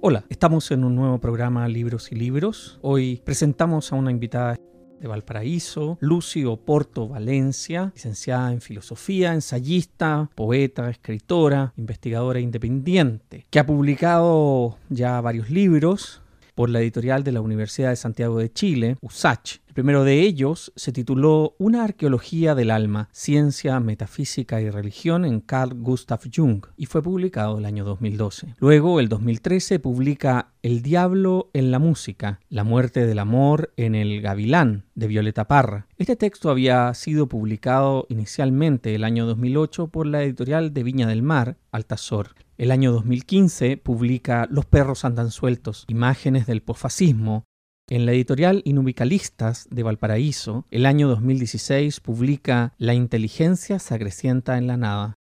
Hola, estamos en un nuevo programa Libros y Libros. Hoy presentamos a una invitada de Valparaíso, Lucy Oporto Valencia, licenciada en filosofía, ensayista, poeta, escritora, investigadora independiente, que ha publicado ya varios libros por la editorial de la Universidad de Santiago de Chile, USACH. El primero de ellos se tituló Una arqueología del alma, ciencia, metafísica y religión en Carl Gustav Jung y fue publicado el año 2012. Luego, el 2013, publica El diablo en la música, la muerte del amor en el gavilán de Violeta Parra. Este texto había sido publicado inicialmente el año 2008 por la editorial de Viña del Mar, Altazor. El año 2015 publica Los perros andan sueltos, imágenes del posfascismo. En la editorial Inubicalistas de Valparaíso, el año 2016 publica La inteligencia se en la nada.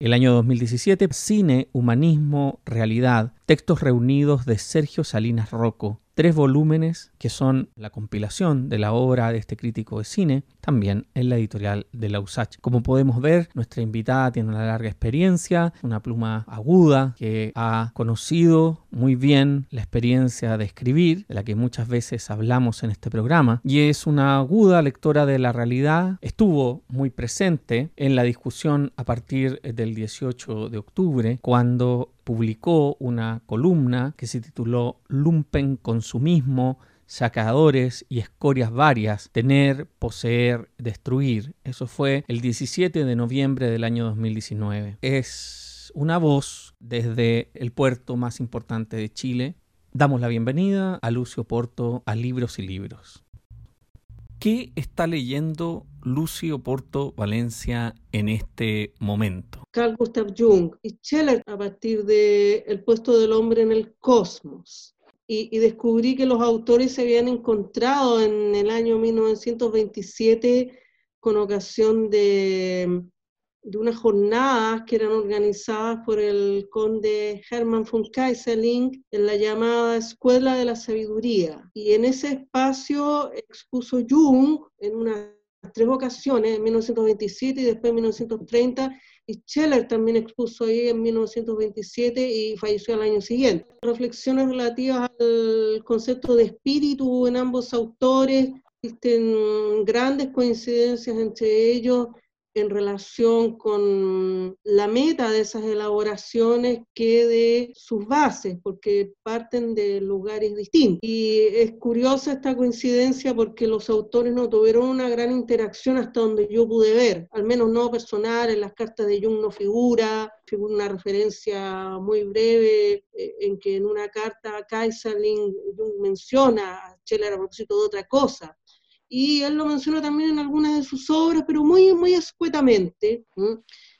El año 2017, Cine, Humanismo, Realidad, textos reunidos de Sergio Salinas Rocco, tres volúmenes que son la compilación de la obra de este crítico de cine, también en la editorial de la USACH. Como podemos ver, nuestra invitada tiene una larga experiencia, una pluma aguda que ha conocido muy bien la experiencia de escribir, de la que muchas veces hablamos en este programa, y es una aguda lectora de la realidad, estuvo muy presente en la discusión a partir del 18 de octubre, cuando publicó una columna que se tituló Lumpen Consumismo, sacadores y escorias varias, tener, poseer, destruir. Eso fue el 17 de noviembre del año 2019. Es una voz desde el puerto más importante de Chile. Damos la bienvenida a Lucio Porto a Libros y Libros. ¿Qué está leyendo Lucio Porto Valencia en este momento? Carl Gustav Jung y Scheller a partir del el puesto del hombre en el cosmos. Y, descubrí que los autores se habían encontrado en el año 1927 con ocasión de de unas jornadas que eran organizadas por el conde Hermann von Kaiserling en la llamada Escuela de la Sabiduría. Y en ese espacio expuso Jung en unas tres ocasiones, en 1927 y después en 1930, y Scheller también expuso ahí en 1927 y falleció al año siguiente. Reflexiones relativas al concepto de espíritu en ambos autores, existen grandes coincidencias entre ellos en relación con la meta de esas elaboraciones que de sus bases, porque parten de lugares distintos. Y es curiosa esta coincidencia porque los autores no tuvieron una gran interacción hasta donde yo pude ver, al menos no personal, en las cartas de Jung no figura, figura una referencia muy breve eh, en que en una carta Kaiserling Jung menciona a Scheller a propósito de otra cosa, y él lo menciona también en algunas de sus obras, pero muy, muy escuetamente.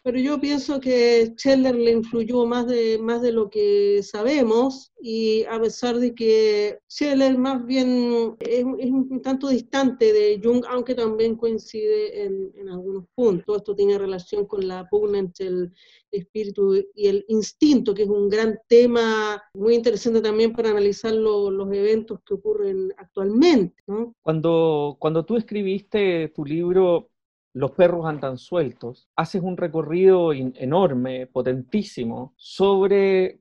Pero yo pienso que Scheller le influyó más de, más de lo que sabemos, y a pesar de que Scheller más bien es, un tanto distante de Jung, aunque también coincide en, en algunos puntos. Esto tiene relación con la pugna entre el espíritu y el instinto, que es un gran tema muy interesante también para analizar los eventos que ocurren actualmente. Cuando, cuando tú escribiste tu libro Los perros andan sueltos, haces un recorrido enorme, potentísimo, sobre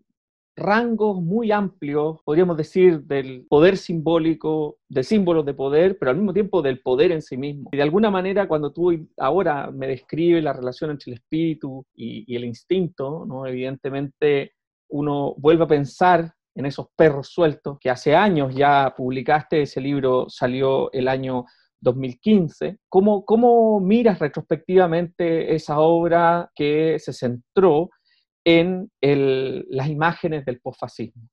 rangos muy amplios, podríamos decir, del poder simbólico, de símbolos de poder, pero al mismo tiempo del poder en sí mismo. Y de alguna manera, cuando tú ahora me describes la relación entre el espíritu y, el instinto, ¿no? evidentemente uno vuelve a pensar en esos perros sueltos, que hace años ya publicaste, ese libro salió el año 2015. ¿Cómo, cómo miras retrospectivamente esa obra que se centró en las imágenes del posfascismo?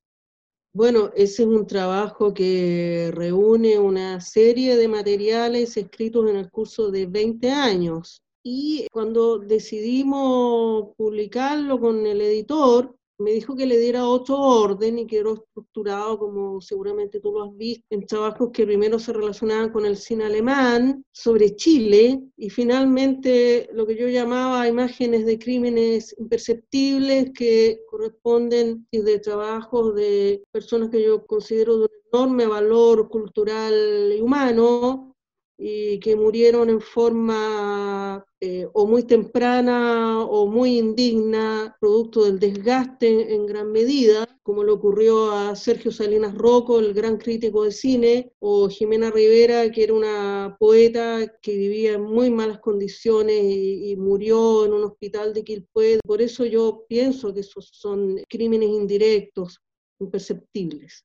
Bueno, ese es un trabajo que reúne una serie de materiales escritos en el curso de 20 años. Y cuando decidimos publicarlo con el editor, me dijo que le diera otro orden y quedó estructurado, como seguramente tú lo has visto, en trabajos que primero se relacionaban con el cine alemán, sobre Chile, y finalmente lo que yo llamaba imágenes de crímenes imperceptibles que corresponden de trabajos de personas que yo considero de un enorme valor cultural y humano, y que murieron en forma eh, o muy temprana o muy indigna, producto del desgaste en, gran medida, como le ocurrió a Sergio Salinas Rocco, el gran crítico de cine, o Jimena Rivera, que era una poeta que vivía en muy malas condiciones y, murió en un hospital de Quilpué. Por eso yo pienso que esos son crímenes indirectos, imperceptibles.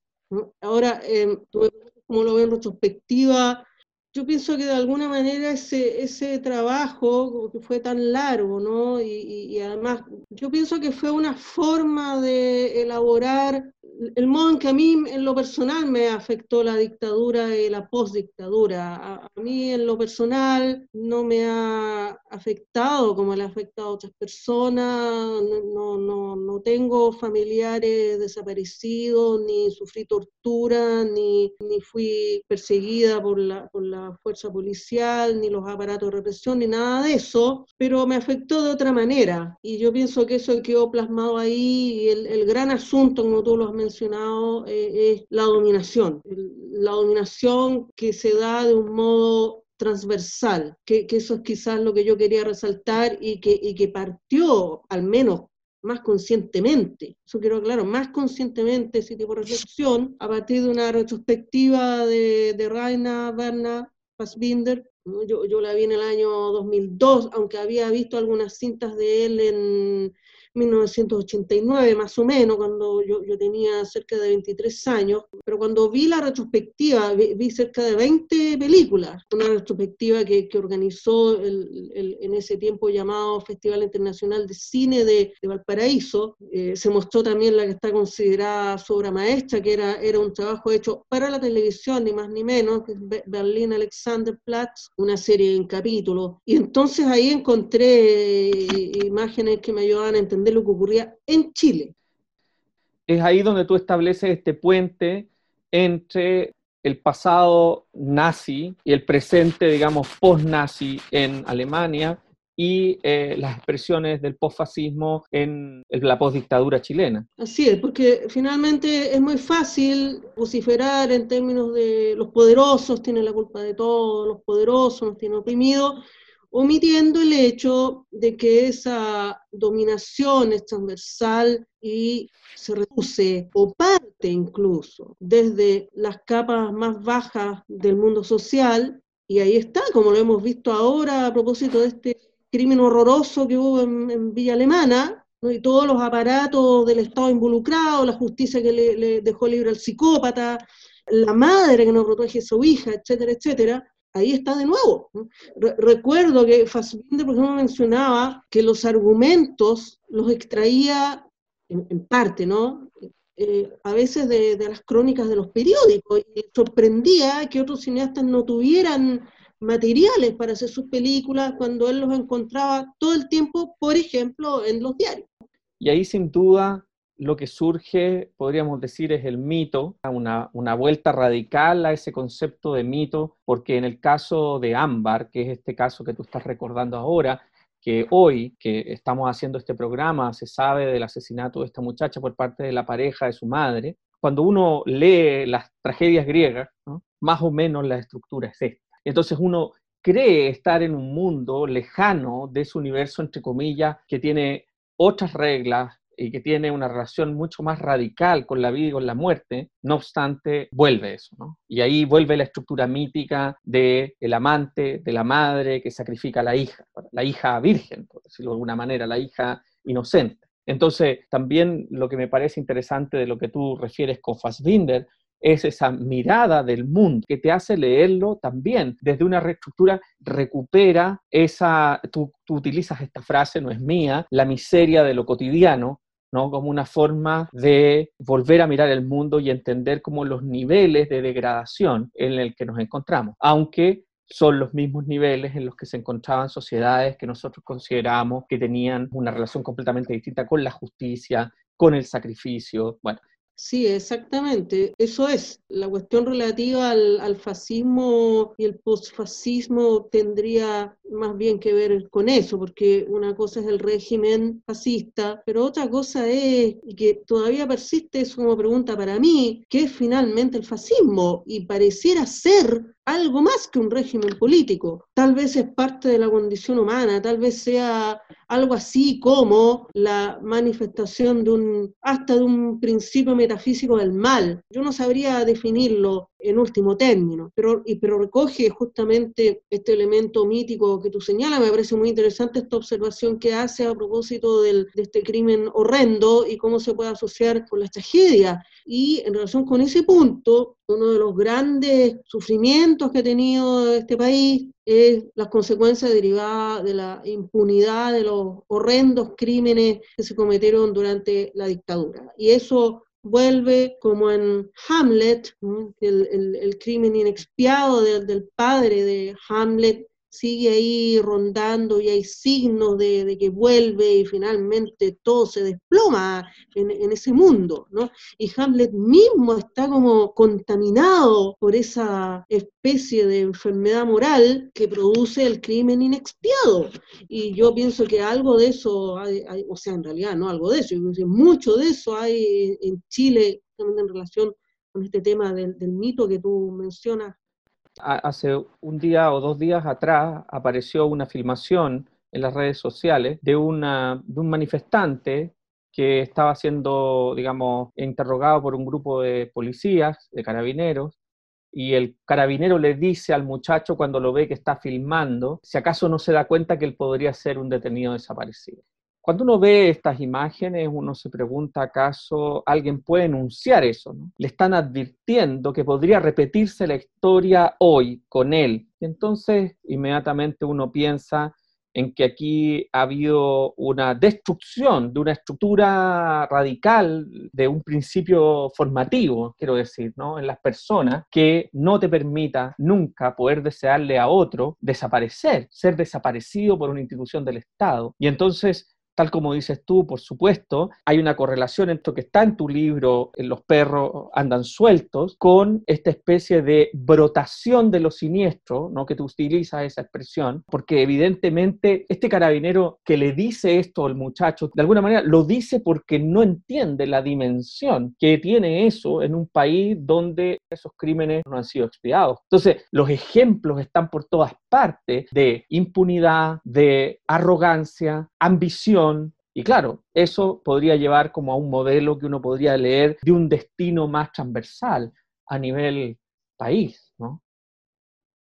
Ahora, eh, como lo veo en retrospectiva, yo pienso que de alguna manera ese, ese trabajo que fue tan largo, ¿no? Y, además, yo pienso que fue una forma de elaborar el modo en que a mí en lo personal me afectó la dictadura y la postdictadura. A, a mí en lo personal no me ha afectado como le ha afectado a otras personas, no, no, no tengo familiares desaparecidos, ni sufrí tortura, ni, ni fui perseguida por la, por la fuerza policial, ni los aparatos de represión, ni nada de eso, pero me afectó de otra manera. Y yo pienso que eso quedó plasmado ahí. Y el, gran asunto, como tú lo has mencionado, eh, es la dominación. la dominación que se da de un modo transversal, que, eso es quizás lo que yo quería resaltar y que, y que partió, al menos más conscientemente, eso quiero aclarar, más conscientemente ese tipo de reflexión a partir de una retrospectiva de, de Raina Berna Fassbinder. Yo, yo la vi en el año 2002, aunque había visto algunas cintas de él en 1989 más o menos, cuando yo, yo, tenía cerca de 23 años, pero cuando vi la retrospectiva, vi, cerca de 20 películas, una retrospectiva que, que organizó el, el, en ese tiempo llamado Festival Internacional de Cine de, de Valparaíso, eh, se mostró también la que está considerada su obra maestra, que era, era un trabajo hecho para la televisión, ni más ni menos, que es Berlín Alexanderplatz, una serie en capítulos, y entonces ahí encontré eh, imágenes que me ayudaban a entender lo que ocurría en Chile. Es ahí donde tú estableces este puente entre el pasado nazi y el presente, digamos, post-nazi en Alemania y eh, las expresiones del posfascismo en la postdictadura chilena. Así es, porque finalmente es muy fácil vociferar en términos de los poderosos tienen la culpa de todo, los poderosos nos tienen oprimidos, omitiendo el hecho de que esa dominación es transversal y se reduce o parte incluso desde las capas más bajas del mundo social, y ahí está, como lo hemos visto ahora a propósito de este crimen horroroso que hubo en, Villa Alemana, y todos los aparatos del Estado involucrados, la justicia que le, le dejó libre al psicópata, la madre que no protege a su hija, etcétera, etcétera, ahí está de nuevo. recuerdo que Fassbinder, por ejemplo, mencionaba que los argumentos los extraía en, parte, ¿no? Eh, a veces de, las crónicas de los periódicos, y sorprendía que otros cineastas no tuvieran materiales para hacer sus películas cuando él los encontraba todo el tiempo, por ejemplo, en los diarios. Y ahí sin duda lo que surge, podríamos decir, es el mito, una, una, vuelta radical a ese concepto de mito, porque en el caso de Ámbar, que es este caso que tú estás recordando ahora, que hoy que estamos haciendo este programa se sabe del asesinato de esta muchacha por parte de la pareja de su madre, cuando uno lee las tragedias griegas, más o menos la estructura es esta. Entonces uno cree estar en un mundo lejano de ese universo, entre comillas, que tiene otras reglas, y que tiene una relación mucho más radical con la vida y con la muerte, no obstante, vuelve eso, ¿no? Y ahí vuelve la estructura mítica del el amante, de la madre que sacrifica a la hija, la hija virgen, por decirlo de alguna manera, la hija inocente. Entonces, también lo que me parece interesante de lo que tú refieres con Fassbinder es esa mirada del mundo que te hace leerlo también desde una reestructura, recupera esa, tú, tú, utilizas esta frase, no es mía, la miseria de lo cotidiano, ¿no? como una forma de volver a mirar el mundo y entender como los niveles de degradación en el que nos encontramos, aunque son los mismos niveles en los que se encontraban sociedades que nosotros consideramos que tenían una relación completamente distinta con la justicia, con el sacrificio. Bueno, Sí, exactamente. Eso es. La cuestión relativa al, fascismo y el posfascismo tendría más bien que ver con eso, porque una cosa es el régimen fascista, pero otra cosa es, y que todavía persiste, es como pregunta para mí, ¿qué es finalmente el fascismo? Y pareciera ser algo más que un régimen político. Tal vez es parte de la condición humana, tal vez sea algo así como la manifestación de un, hasta de un principio metafísico del mal. Yo no sabría definirlo en último término, pero, y, pero recoge justamente este elemento mítico que tú señalas. Me parece muy interesante esta observación que hace a propósito del, de este crimen horrendo y cómo se puede asociar con la tragedia. Y en relación con ese punto, uno de los grandes sufrimientos que ha tenido este país es las consecuencias derivadas de la impunidad de los horrendos crímenes que se cometieron durante la dictadura. Y eso vuelve como en Hamlet, el, el, crimen inexpiado del padre de Hamlet sigue ahí rondando y hay signos de, que vuelve y finalmente todo se desploma en, ese mundo, ¿no? Y Hamlet mismo está como contaminado por esa especie de enfermedad moral que produce el crimen inexpiado. Y yo pienso que algo de eso, hay, o sea, en realidad no algo de eso, mucho de eso hay en Chile en relación con este tema del mito que tú mencionas Hace un día o dos días atrás apareció una filmación en las redes sociales de, un manifestante que estaba siendo, digamos, interrogado por un grupo de policías, de carabineros, y el carabinero le dice al muchacho cuando lo ve que está filmando, si acaso no se da cuenta que él podría ser un detenido desaparecido. Cuando uno ve estas imágenes, uno se pregunta acaso alguien puede enunciar eso. Le están advirtiendo que podría repetirse la historia hoy con él. Y entonces inmediatamente uno piensa en que aquí ha habido una destrucción de una estructura radical, de un principio formativo, quiero decir, ¿no? en las personas, que no te permita nunca poder desearle a otro desaparecer, ser desaparecido por una institución del Estado. Y entonces tal como dices tú, por supuesto, hay una correlación entre lo que está en tu libro, en los perros andan sueltos, con esta especie de brotación de lo siniestro, ¿no? que tú utilizas esa expresión, porque evidentemente este carabinero que le dice esto al muchacho, de alguna manera lo dice porque no entiende la dimensión que tiene eso en un país donde esos crímenes no han sido expiados. Entonces, los ejemplos están por todas partes de impunidad, de arrogancia, ambición, y claro, eso podría llevar como a un modelo que uno podría leer de un destino más transversal a nivel país, ¿no?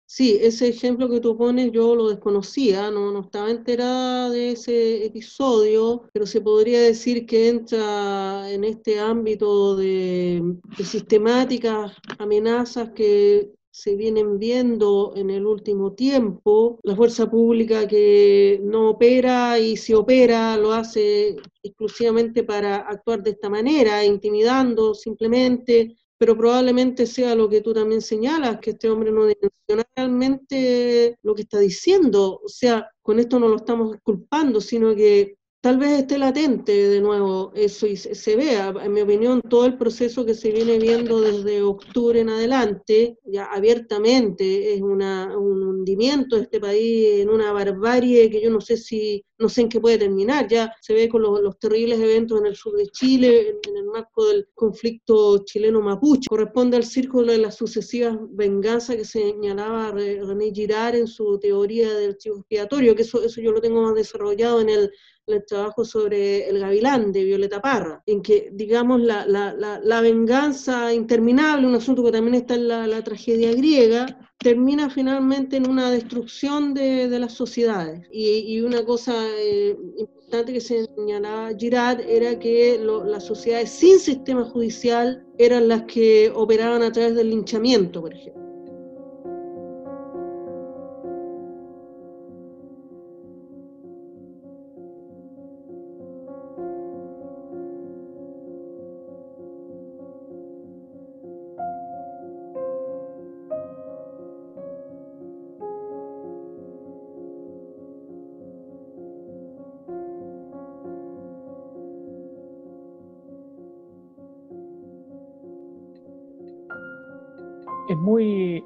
Sí, ese ejemplo que tú pones yo lo desconocía, no, no estaba enterada de ese episodio, pero se podría decir que entra en este ámbito de, de sistemáticas amenazas que se vienen viendo en el último tiempo. La fuerza pública que no opera y si opera lo hace exclusivamente para actuar de esta manera, intimidando simplemente, pero probablemente sea lo que tú también señalas, que este hombre no dimensiona realmente lo que está diciendo. O sea, con esto no lo estamos culpando, sino que tal vez esté latente de nuevo eso y se, vea, en mi opinión, todo el proceso que se viene viendo desde octubre en adelante, ya abiertamente, es una, un hundimiento de este país en una barbarie que yo no sé si, no sé en qué puede terminar, ya se ve con los, terribles eventos en el sur de Chile, en, el marco del conflicto chileno-mapuche, corresponde al círculo de las sucesivas venganzas que señalaba René Girard en su teoría del chivo expiatorio, que eso, eso yo lo tengo más desarrollado en el el trabajo sobre El Gavilán de Violeta Parra, en que, digamos, la, la, la, venganza interminable, un asunto que también está en la, tragedia griega, termina finalmente en una destrucción de, de las sociedades. Y, y una cosa eh, importante que señalaba Girard era que las sociedades sin sistema judicial eran las que operaban a través del linchamiento, por ejemplo.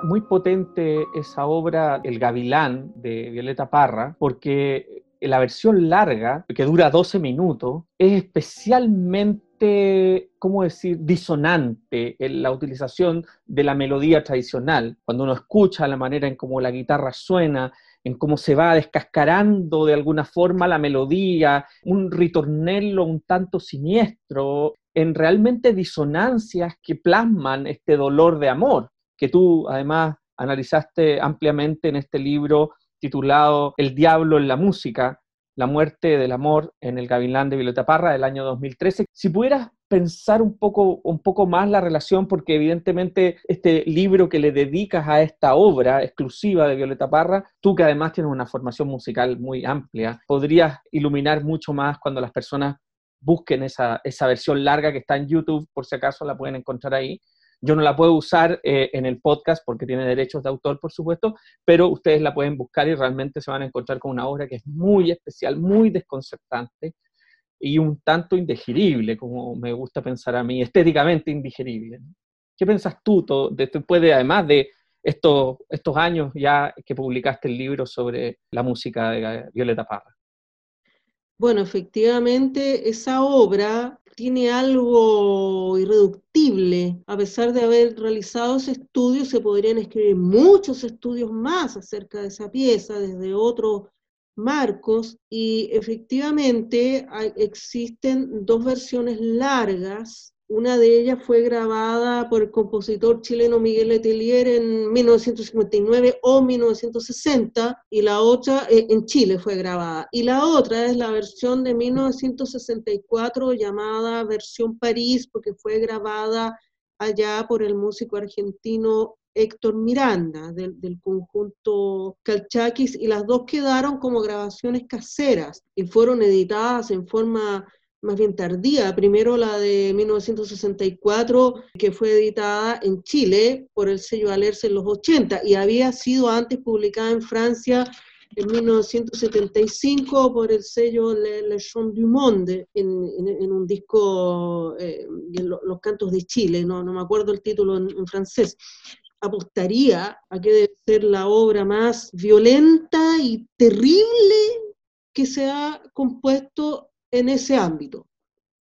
Muy, potente esa obra, El Gavilán, de Violeta Parra, porque la versión larga, que dura 12 minutos, es especialmente ¿cómo decir?, disonante en la utilización de la melodía tradicional. Cuando uno escucha la manera en cómo la guitarra suena, en cómo se va descascarando de alguna forma la melodía, un ritornello un tanto siniestro, en realmente disonancias que plasman este dolor de amor, que tú además analizaste ampliamente en este libro titulado El diablo en la música, la muerte del amor en el Gavilán de Violeta Parra del año 2013. Si pudieras pensar un poco, un poco más la relación, porque evidentemente este libro que le dedicas a esta obra exclusiva de Violeta Parra, tú que además tienes una formación musical muy amplia, podrías iluminar mucho más cuando las personas busquen esa, esa versión larga que está en YouTube, por si acaso la pueden encontrar ahí, yo no la puedo usar eh, en el podcast porque tiene derechos de autor, por supuesto, pero ustedes la pueden buscar y realmente se van a encontrar con una obra que es muy especial, muy desconcertante y un tanto indigerible, como me gusta pensar a mí, estéticamente indigerible. ¿Qué piensas tú después de, además de estos, estos años ya que publicaste el libro sobre la música de Violeta Parra? Bueno, efectivamente, esa obra tiene algo irreductible. A pesar de haber realizado ese estudio, se podrían escribir muchos estudios más acerca de esa pieza desde otros marcos y efectivamente existen dos versiones largas una de ellas fue grabada por el compositor chileno Miguel Letelier en 1959 o 1960 y la otra eh, en Chile fue grabada. Y la otra es la versión de 1964 llamada versión París porque fue grabada allá por el músico argentino Héctor Miranda del, del, conjunto Calchaquis y las dos quedaron como grabaciones caseras y fueron editadas en forma más bien tardía. Primero la de 1964, que fue editada en Chile por el sello Alerce en los 80 y había sido antes publicada en Francia en 1975 por el sello Le, Le du Monde en, en, un disco, eh, Los Cantos de Chile, no, no me acuerdo el título en, francés apostaría a que debe ser la obra más violenta y terrible que se ha compuesto en ese ámbito,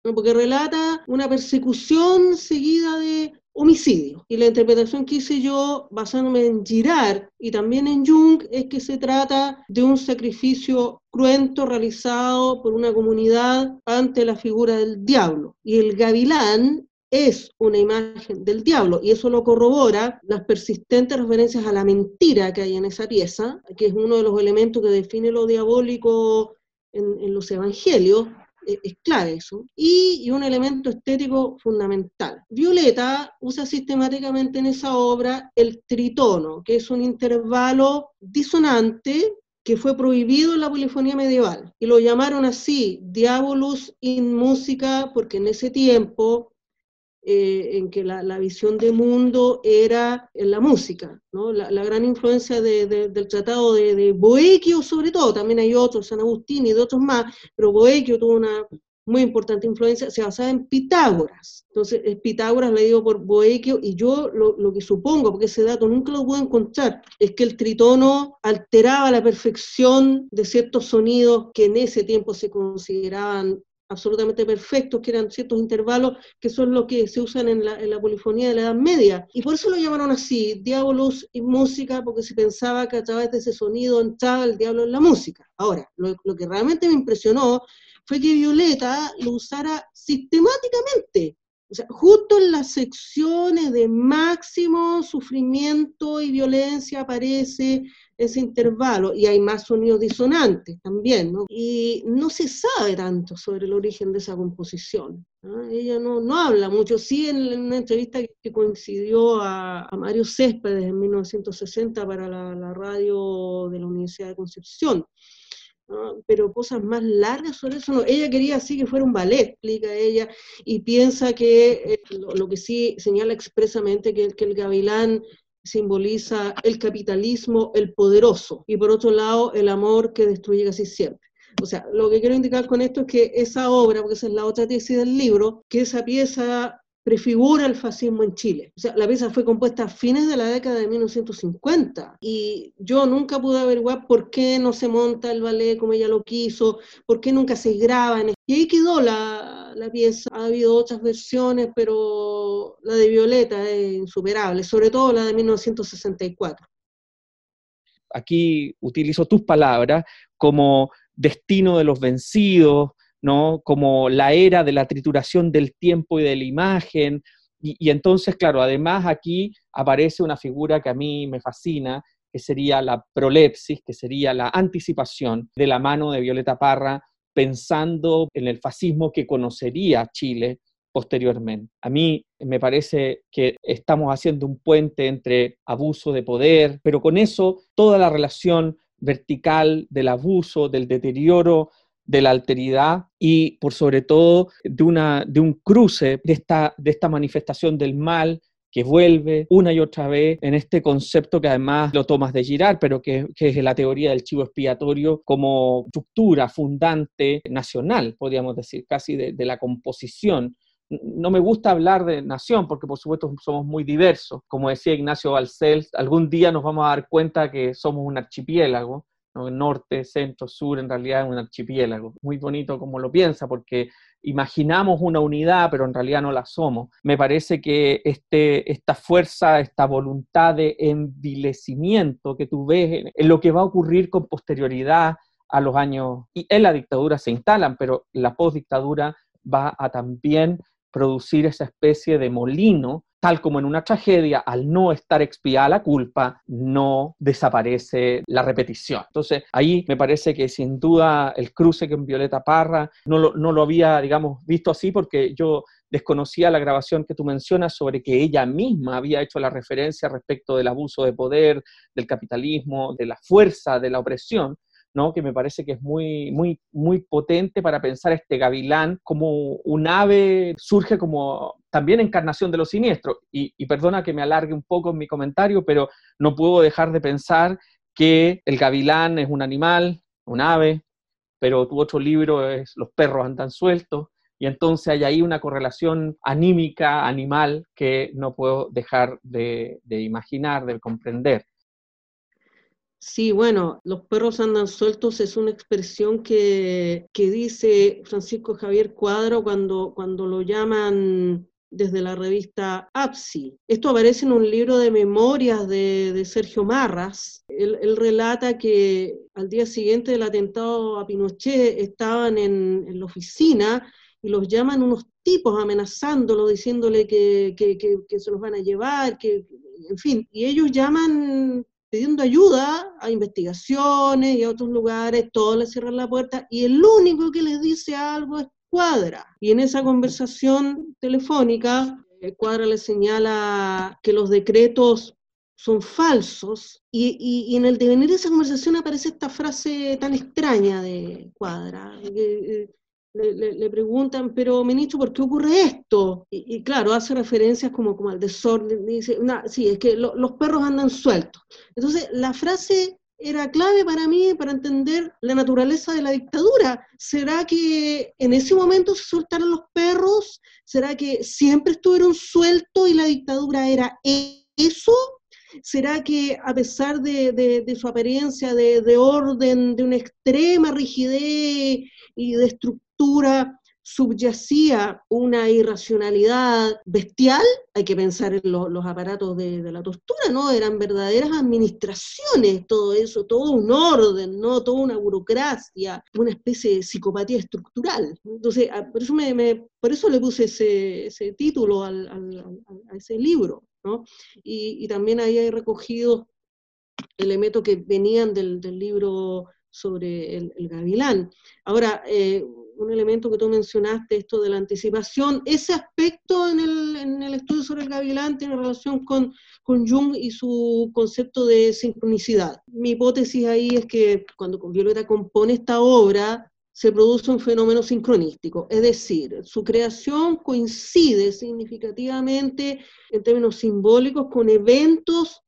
porque relata una persecución seguida de homicidio. Y la interpretación que hice yo, basándome en Girard y también en Jung, es que se trata de un sacrificio cruento realizado por una comunidad ante la figura del diablo. Y el gavilán es una imagen del diablo y eso lo corrobora las persistentes referencias a la mentira que hay en esa pieza, que es uno de los elementos que define lo diabólico en, en los evangelios, es clave eso, y, un elemento estético fundamental. Violeta usa sistemáticamente en esa obra el tritono, que es un intervalo disonante que fue prohibido en la polifonía medieval, y lo llamaron así, Diabolus in Música, porque en ese tiempo eh, en que la, visión de mundo era en la música, ¿no? la, gran influencia del tratado de, Boequio sobre todo, también hay otros, San Agustín y de otros más, pero Boequio tuvo una muy importante influencia, se basaba en Pitágoras. Entonces, Pitágoras le digo por Boequio, y yo lo, lo, que supongo, porque ese dato nunca lo puedo encontrar, es que el tritono alteraba la perfección de ciertos sonidos que en ese tiempo se consideraban absolutamente perfectos, que eran ciertos intervalos que son los que se usan en la, polifonía de la Edad Media. Y por eso lo llamaron así, diabolos y música, porque se pensaba que a través de ese sonido entraba el diablo en la música. Ahora, lo, lo que realmente me impresionó fue que Violeta lo usara sistemáticamente. O sea, justo en las secciones de máximo sufrimiento y violencia aparece ese intervalo y hay más sonidos disonantes también, ¿no? Y no se sabe tanto sobre el origen de esa composición. Ella no, no, habla mucho, sí en, una entrevista que, coincidió a, Mario Céspedes en 1960 para la, la radio de la Universidad de Concepción. pero cosas más largas sobre eso no. Ella quería así que fuera un ballet, explica ella, y piensa que eh, lo, que sí señala expresamente que, que el gavilán simboliza el capitalismo, el poderoso, y por otro lado, el amor que destruye casi siempre. O sea, lo que quiero indicar con esto es que esa obra, porque esa es la otra tesis del libro, que esa pieza prefigura el fascismo en Chile. O sea, la pieza fue compuesta a fines de la década de 1950 y yo nunca pude averiguar por qué no se monta el ballet como ella lo quiso, por qué nunca se graba. En... Y ahí quedó la, la, pieza. Ha habido otras versiones, pero la de Violeta es insuperable, sobre todo la de 1964. Aquí utilizo tus palabras como destino de los vencidos, ¿no? como la era de la trituración del tiempo y de la imagen. y entonces, claro, además aquí aparece una figura que a mí me fascina, que sería la prolepsis, que sería la anticipación de la mano de Violeta Parra, pensando en el fascismo que conocería Chile posteriormente. A mí me parece que estamos haciendo un puente entre abuso de poder, pero con eso toda la relación vertical del abuso, del deterioro, de la alteridad y por sobre todo de, una, de un cruce de esta, de esta manifestación del mal que vuelve una y otra vez en este concepto que además lo tomas de Girard, pero que, es la teoría del chivo expiatorio como estructura fundante nacional, podríamos decir, casi de, la composición no me gusta hablar de nación porque por supuesto somos muy diversos. Como decía Ignacio Balcells, algún día nos vamos a dar cuenta que somos un archipiélago, norte, centro, sur, en realidad es un archipiélago. Muy bonito como lo piensa porque imaginamos una unidad, pero en realidad no la somos. Me parece que este, esta fuerza, esta voluntad de envilecimiento que tú ves en, lo que va a ocurrir con posterioridad a los años, y en la dictadura se instalan, pero la postdictadura va a también producir esa especie de molino tal como en una tragedia, al no estar expiada la culpa, no desaparece la repetición. Entonces, ahí me parece que sin duda el cruce con Violeta Parra no lo, no lo había, digamos, visto así porque yo desconocía la grabación que tú mencionas sobre que ella misma había hecho la referencia respecto del abuso de poder, del capitalismo, de la fuerza, de la opresión, ¿no? que me parece que es muy, muy, muy potente para pensar este gavilán como un ave, surge como también encarnación de lo siniestro. Y, perdona que me alargue un poco en mi comentario, pero no puedo dejar de pensar que el gavilán es un animal, un ave, pero tu otro libro es Los perros andan sueltos, y entonces hay ahí una correlación anímica, animal, que no puedo dejar de, imaginar, de comprender. Sí, bueno, los perros andan sueltos es una expresión que, que dice Francisco Javier Cuadro cuando, cuando lo llaman desde la revista APSI. Esto aparece en un libro de memorias de, Sergio Marras. Él, relata que al día siguiente del atentado a Pinochet estaban en, la oficina y los llaman unos tipos amenazándolo, diciéndole que, que, se los van a llevar, que, en fin, y ellos llaman pidiendo ayuda a investigaciones y a otros lugares, todos les cierran la puerta y el único que les dice algo es Cuadra. Y en esa conversación telefónica, eh, Cuadra le señala que los decretos son falsos y, en el devenir de esa conversación aparece esta frase tan extraña de Cuadra. Eh, le, preguntan, pero ministro, ¿por qué ocurre esto? Y, claro, hace referencias como, como al desorden, dice, sí, es que los perros andan sueltos. Entonces, la frase era clave para mí para entender la naturaleza de la dictadura. ¿Será que en ese momento se soltaron los perros? ¿Será que siempre estuvieron sueltos y la dictadura era eso? ¿Será que a pesar de, su apariencia de, de, orden, de una extrema rigidez y de estructura, subyacía una irracionalidad bestial, hay que pensar en los aparatos de, la tortura, ¿no? Eran verdaderas administraciones, todo eso, todo un orden, ¿no? Toda una burocracia, una especie de psicopatía estructural. Entonces, ah, por eso, le puse ese, título a ese libro, ¿no? Y, también ahí hay recogidos elementos que venían del, libro sobre el, gavilán. Ahora, eh, un elemento que tú mencionaste, esto de la anticipación, ese aspecto en el, en el estudio sobre el gavilán tiene relación con, con, Jung y su concepto de sincronicidad. Mi hipótesis ahí es que cuando Violeta compone esta obra, se produce un fenómeno sincronístico, es decir, su creación coincide significativamente en términos simbólicos con eventos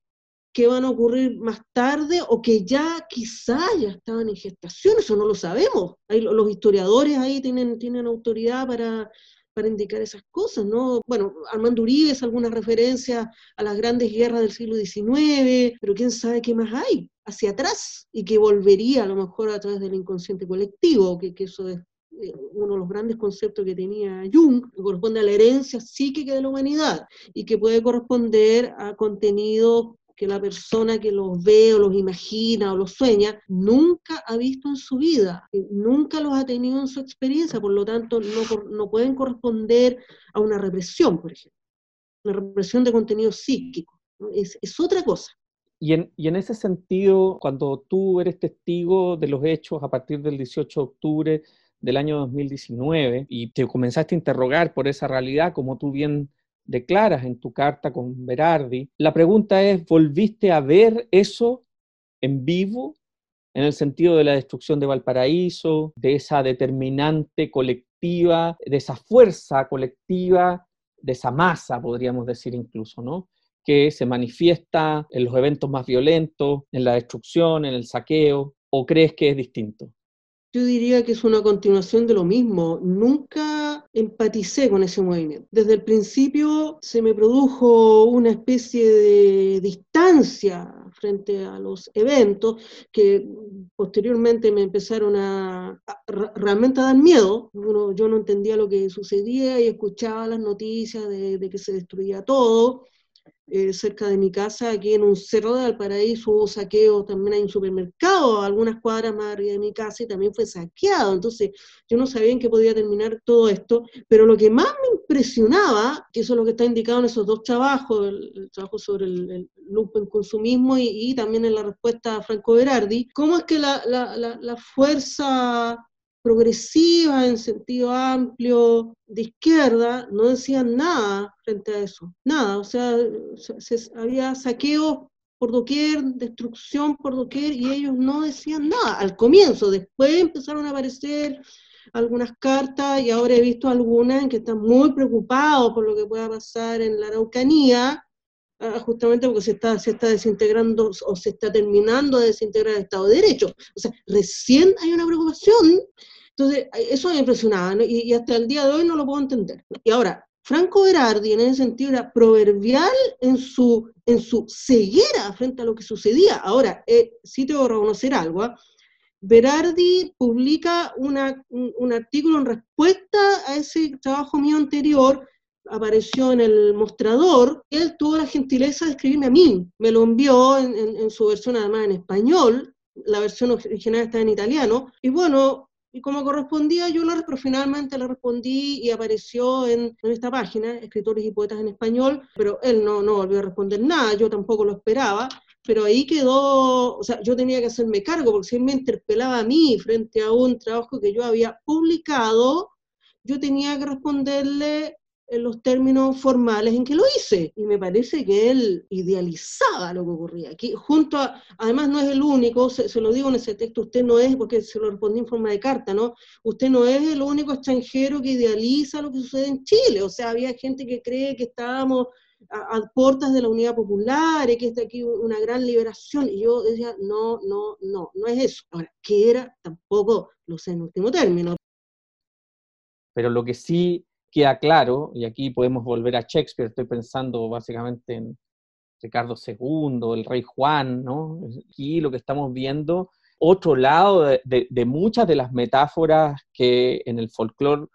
que van a ocurrir más tarde o que ya quizá ya estaban en gestación, eso no lo sabemos. los historiadores ahí tienen, tienen autoridad para, para indicar esas cosas, ¿no? Bueno, Armando Uribe es alguna referencia a las grandes guerras del siglo XIX, pero quién sabe qué más hay hacia atrás y que volvería a lo mejor a través del inconsciente colectivo, que, que eso es eh, uno de los grandes conceptos que tenía Jung, que corresponde a la herencia psíquica de la humanidad y que puede corresponder a contenidos que la persona que los ve o los imagina o los sueña nunca ha visto en su vida, nunca los ha tenido en su experiencia, por lo tanto no, no pueden corresponder a una represión, por ejemplo, una represión de contenido psíquico, es, es otra cosa. Y en, y en, ese sentido, cuando tú eres testigo de los hechos a partir del 18 de octubre del año 2019 y te comenzaste a interrogar por esa realidad, como tú bien declaras en tu carta con Berardi, la pregunta es, ¿volviste a ver eso en vivo? En el sentido de la destrucción de Valparaíso, de esa determinante colectiva, de esa fuerza colectiva, de esa masa, podríamos decir incluso, ¿no? que se manifiesta en los eventos más violentos, en la destrucción, en el saqueo, o crees que es distinto? Yo diría que es una continuación de lo mismo. Nunca empaticé con ese movimiento. Desde el principio se me produjo una especie de distancia frente a los eventos que posteriormente me empezaron a, realmente a dar miedo. yo no entendía lo que sucedía y escuchaba las noticias de que se destruía todo eh, cerca de mi casa, aquí en un cerro de Valparaíso hubo saqueo, también hay un supermercado algunas cuadras más arriba de mi casa y también fue saqueado, entonces yo no sabía en qué podía terminar todo esto, pero lo que más me impresionaba, que eso es lo que está indicado en esos dos trabajos, el, trabajo sobre el, el en consumismo y, también en la respuesta a Franco Berardi, cómo es que la, la, la, la fuerza progresiva en sentido amplio de izquierda no decían nada frente a eso, nada, o sea, había saqueos por doquier, destrucción por doquier, y ellos no decían nada al comienzo, después empezaron a aparecer algunas cartas y ahora he visto algunas en que están muy preocupados por lo que pueda pasar en la Araucanía, ah, justamente porque se está, se está desintegrando o se está terminando de desintegrar el Estado de Derecho. O sea, recién hay una preocupación entonces, eso me impresionaba, y, hasta el día de hoy no lo puedo entender. Y ahora, Franco Berardi en ese sentido era proverbial en su, en su ceguera frente a lo que sucedía. Ahora, eh, sí tengo que reconocer algo. ¿ah? Berardi publica una, un, artículo en respuesta a ese trabajo mío anterior, apareció en el mostrador, él tuvo la gentileza de escribirme a mí, me lo envió en, en su versión además en español, la versión original está en italiano, y bueno, y como correspondía, yo lo, finalmente le respondí y apareció en, en, esta página, Escritores y Poetas en Español, pero él no, no volvió a responder nada, yo tampoco lo esperaba, pero ahí quedó, o sea, yo tenía que hacerme cargo, porque si él me interpelaba a mí frente a un trabajo que yo había publicado, yo tenía que responderle en los términos formales en que lo hice. Y me parece que él idealizaba lo que ocurría. Aquí, junto a, además no es el único, se, lo digo en ese texto, usted no es, porque se lo respondí en forma de carta, ¿no? Usted no es el único extranjero que idealiza lo que sucede en Chile. O sea, había gente que cree que estábamos a, puertas de la unidad popular y que está aquí una gran liberación. Y yo decía, no, no, no, no es eso. Ahora, ¿qué era? Tampoco lo sé en último término. Pero lo que sí queda claro, y aquí podemos volver a Shakespeare, estoy pensando básicamente en Ricardo II, el rey Juan, ¿no? Aquí lo que estamos viendo, otro lado de, muchas de las metáforas que en el folclore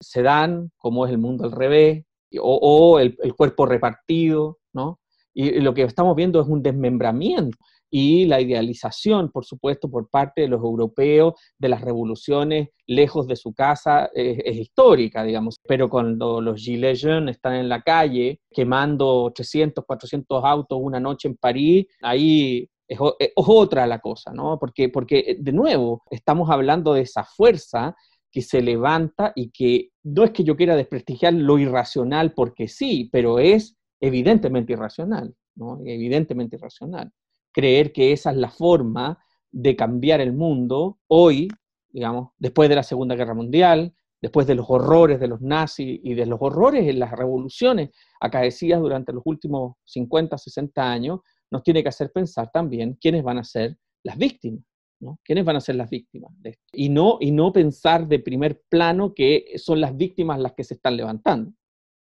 se dan, como es el mundo al revés, o, el, cuerpo repartido, ¿no? y lo que estamos viendo es un desmembramiento y la idealización, por supuesto, por parte de los europeos de las revoluciones lejos de su casa es, histórica, digamos. Pero cuando los Gilets jaunes están en la calle quemando 300, 400 autos una noche en París, ahí es, otra la cosa, ¿no? Porque, porque, de nuevo, estamos hablando de esa fuerza que se levanta y que no es que yo quiera desprestigiar lo irracional porque sí, pero es evidentemente irracional, ¿no? Evidentemente irracional creer que esa es la forma de cambiar el mundo hoy, digamos, después de la Segunda Guerra Mundial, después de los horrores de los nazis y de los horrores en las revoluciones acaecidas durante los últimos 50, 60 años, nos tiene que hacer pensar también quiénes van a ser las víctimas. ¿no? ¿Quiénes van a ser las víctimas? Y no, y no pensar de primer plano que son las víctimas las que se están levantando,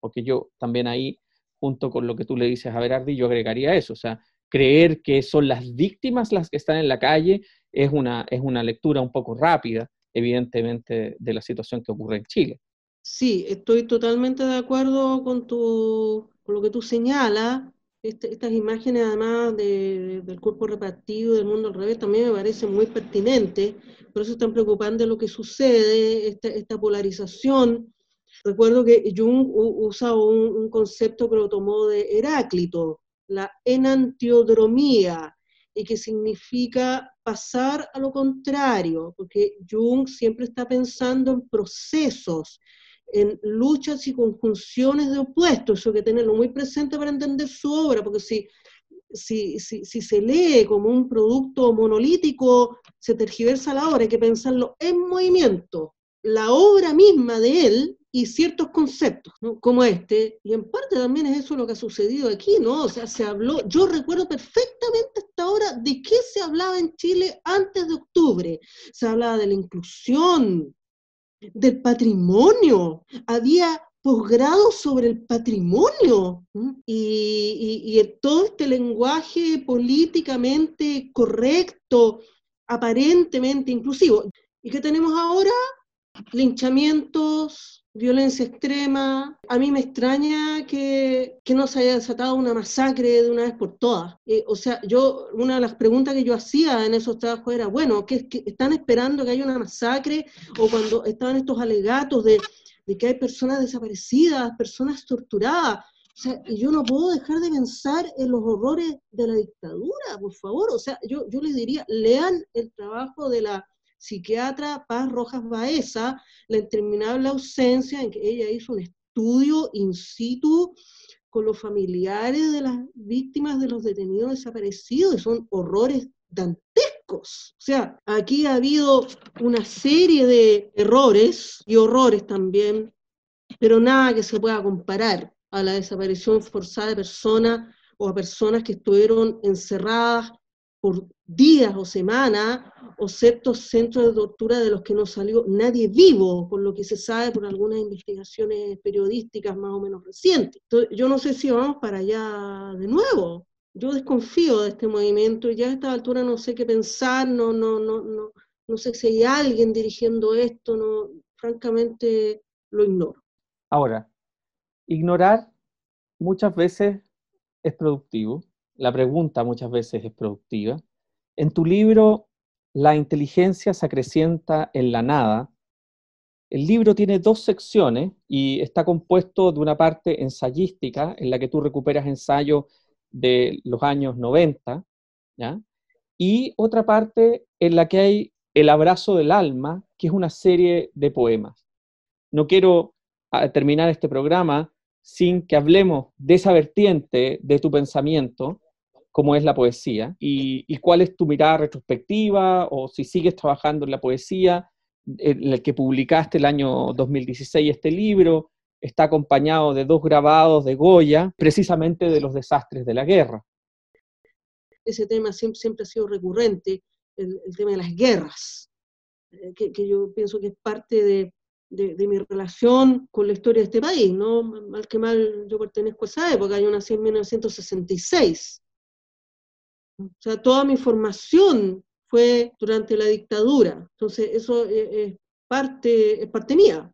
porque yo también ahí, junto con lo que tú le dices a Berardi, yo agregaría eso, o sea, creer que son las víctimas las que están en la calle es una, es una lectura un poco rápida evidentemente, de la situación que ocurre en Chile. Sí, estoy totalmente de acuerdo con, tu, con lo que tú señalas. Este, estas imágenes, además del cuerpo repartido, del mundo al revés, también me parecen muy pertinentes. Por eso están preocupando lo que sucede, esta, esta polarización. Recuerdo que Jung usa un, un, concepto que lo tomó de Heráclito, la enantiodromía, y que significa pasar a lo contrario, porque Jung siempre está pensando en procesos, en luchas y conjunciones de opuestos, eso hay que tenerlo muy presente para entender su obra, porque si, si, si, se lee como un producto monolítico, se tergiversa la obra, hay que pensarlo en movimiento, la obra misma de él y ciertos conceptos, como este, y en parte también es eso lo que ha sucedido aquí, ¿no? O sea, se habló, yo recuerdo perfectamente esta hora de qué se hablaba en Chile antes de octubre, se hablaba de la inclusión, del patrimonio, había posgrados sobre el patrimonio y, todo este lenguaje políticamente correcto, aparentemente inclusivo. ¿Y qué tenemos ahora? Linchamientos, violencia extrema. A mí me extraña que, no se haya desatado una masacre de una vez por todas. Eh, o sea, yo, una de las preguntas que yo hacía en esos trabajos era, bueno, ¿qué, están esperando que haya una masacre? O cuando estaban estos alegatos de, que hay personas desaparecidas, personas torturadas. O sea, yo no puedo dejar de pensar en los horrores de la dictadura, por favor. O sea, yo, yo les diría, lean el trabajo de la psiquiatra Paz Rojas Baeza, la interminable ausencia en que ella hizo un estudio in situ con los familiares de las víctimas de los detenidos desaparecidos, y son horrores dantescos. O sea, aquí ha habido una serie de errores y horrores también, pero nada que se pueda comparar a la desaparición forzada de personas o a personas que estuvieron encerradas por días o semanas, o ciertos centros de tortura de los que no salió nadie vivo, por lo que se sabe por algunas investigaciones periodísticas más o menos recientes. yo no sé si vamos para allá de nuevo. Yo desconfío de este movimiento y ya a esta altura no sé qué pensar, no, no, no, no, no sé si hay alguien dirigiendo esto, no, francamente lo ignoro. Ahora, ignorar muchas veces es productivo la pregunta muchas veces es productiva. En tu libro, La inteligencia se acrecienta en la nada. El libro tiene dos secciones y está compuesto de una parte ensayística, en la que tú recuperas ensayos de los años 90, y otra parte en la que hay El abrazo del alma, que es una serie de poemas. No quiero ah, terminar este programa sin que hablemos de esa vertiente de tu pensamiento, cómo es la poesía y, cuál es tu mirada retrospectiva o si sigues trabajando en la poesía, en el que publicaste el año 2016 este libro, está acompañado de dos grabados de Goya, precisamente de los desastres de la guerra. Ese tema siempre, siempre ha sido recurrente, el, tema de las guerras, eh, que, yo pienso que es parte de, de, mi relación con la historia de este país, ¿no? Mal que mal yo pertenezco a esa época, yo nací en 1966. O sea, toda mi formación fue durante la dictadura. Entonces, eso es, parte, es parte mía,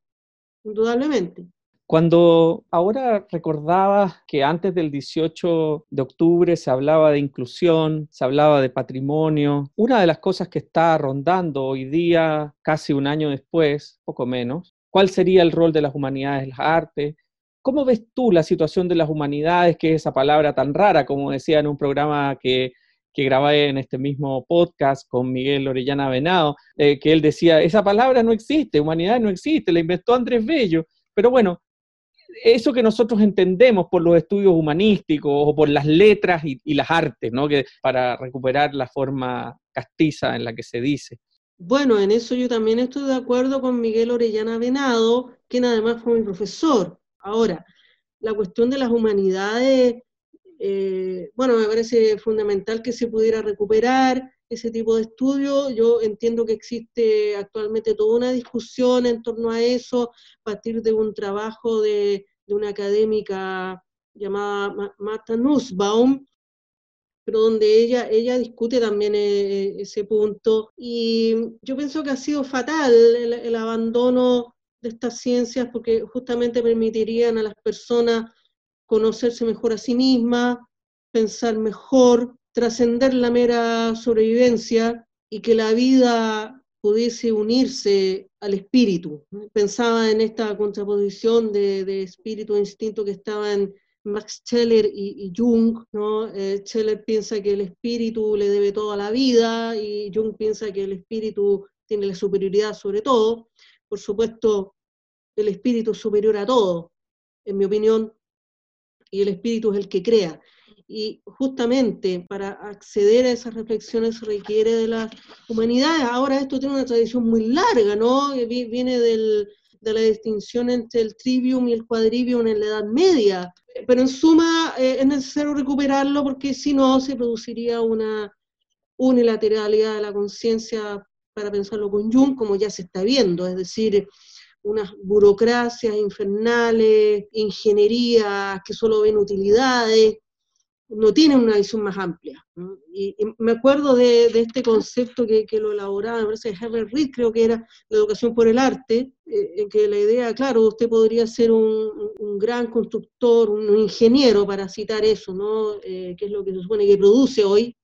indudablemente. Cuando ahora recordabas que antes del 18 de octubre se hablaba de inclusión, se hablaba de patrimonio, una de las cosas que está rondando hoy día, casi un año después, poco menos, ¿cuál sería el rol de las humanidades las artes? ¿Cómo ves tú la situación de las humanidades, que es esa palabra tan rara, como decía en un programa que que grabé en este mismo podcast con Miguel Orellana Venado, eh, que él decía, esa palabra no existe, humanidad no existe, la inventó Andrés Bello. Pero bueno, eso que nosotros entendemos por los estudios humanísticos o por las letras y, las artes, ¿no? que, para recuperar la forma castiza en la que se dice. Bueno, en eso yo también estoy de acuerdo con Miguel Orellana Venado, quien además fue mi profesor. Ahora, la cuestión de las humanidades eh, bueno, me parece fundamental que se pudiera recuperar ese tipo de estudio. Yo entiendo que existe actualmente toda una discusión en torno a eso, a partir de un trabajo de, una académica llamada Marta Nussbaum, pero donde ella, ella discute también eh, ese punto. Y yo pienso que ha sido fatal el, abandono de estas ciencias porque justamente permitirían a las personas conocerse mejor a sí mismas, pensar mejor, trascender la mera sobrevivencia y que la vida pudiese unirse al espíritu. Pensaba en esta contraposición de, espíritu e instinto que estaba en Max Scheller y, Jung, ¿no? Eh, Scheller piensa que el espíritu le debe todo a la vida y Jung piensa que el espíritu tiene la superioridad sobre todo. Por supuesto, el espíritu es superior a todo, en mi opinión, y el espíritu es el que crea. Y justamente para acceder a esas reflexiones se requiere de la humanidad. Ahora esto tiene una tradición muy larga, ¿no? Viene del, de la distinción entre el trivium y el quadrivium en la Edad Media. Pero en suma eh, es necesario recuperarlo porque si no se produciría una unilateralidad de la conciencia para pensarlo con Jung, como ya se está viendo, es decir, unas burocracias infernales, ingenierías que solo ven utilidades, no tienen una visión más amplia. Y, me acuerdo de, este concepto que, lo elaboraba, me parece que Herbert Reed creo que era la educación por el arte, eh, en que la idea, claro, usted podría ser un, gran constructor, un, ingeniero, para citar eso, ¿no? Eh, que es lo que se supone que produce hoy,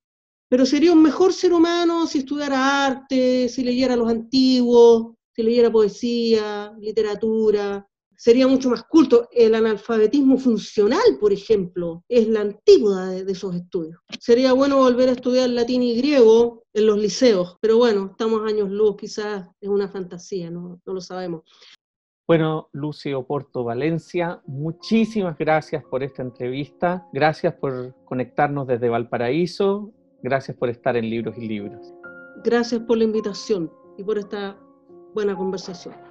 pero sería un mejor ser humano si estudiara arte, si leyera los antiguos, si leyera poesía, literatura, sería mucho más culto. El analfabetismo funcional, por ejemplo, es la antípoda de, esos estudios. Sería bueno volver a estudiar latín y griego en los liceos, pero bueno, estamos años luz, quizás es una fantasía, no, no lo sabemos. Bueno, Lucio Porto Valencia, muchísimas gracias por esta entrevista, gracias por conectarnos desde Valparaíso, gracias por estar en Libros y Libros. Gracias por la invitación y por esta buena conversación.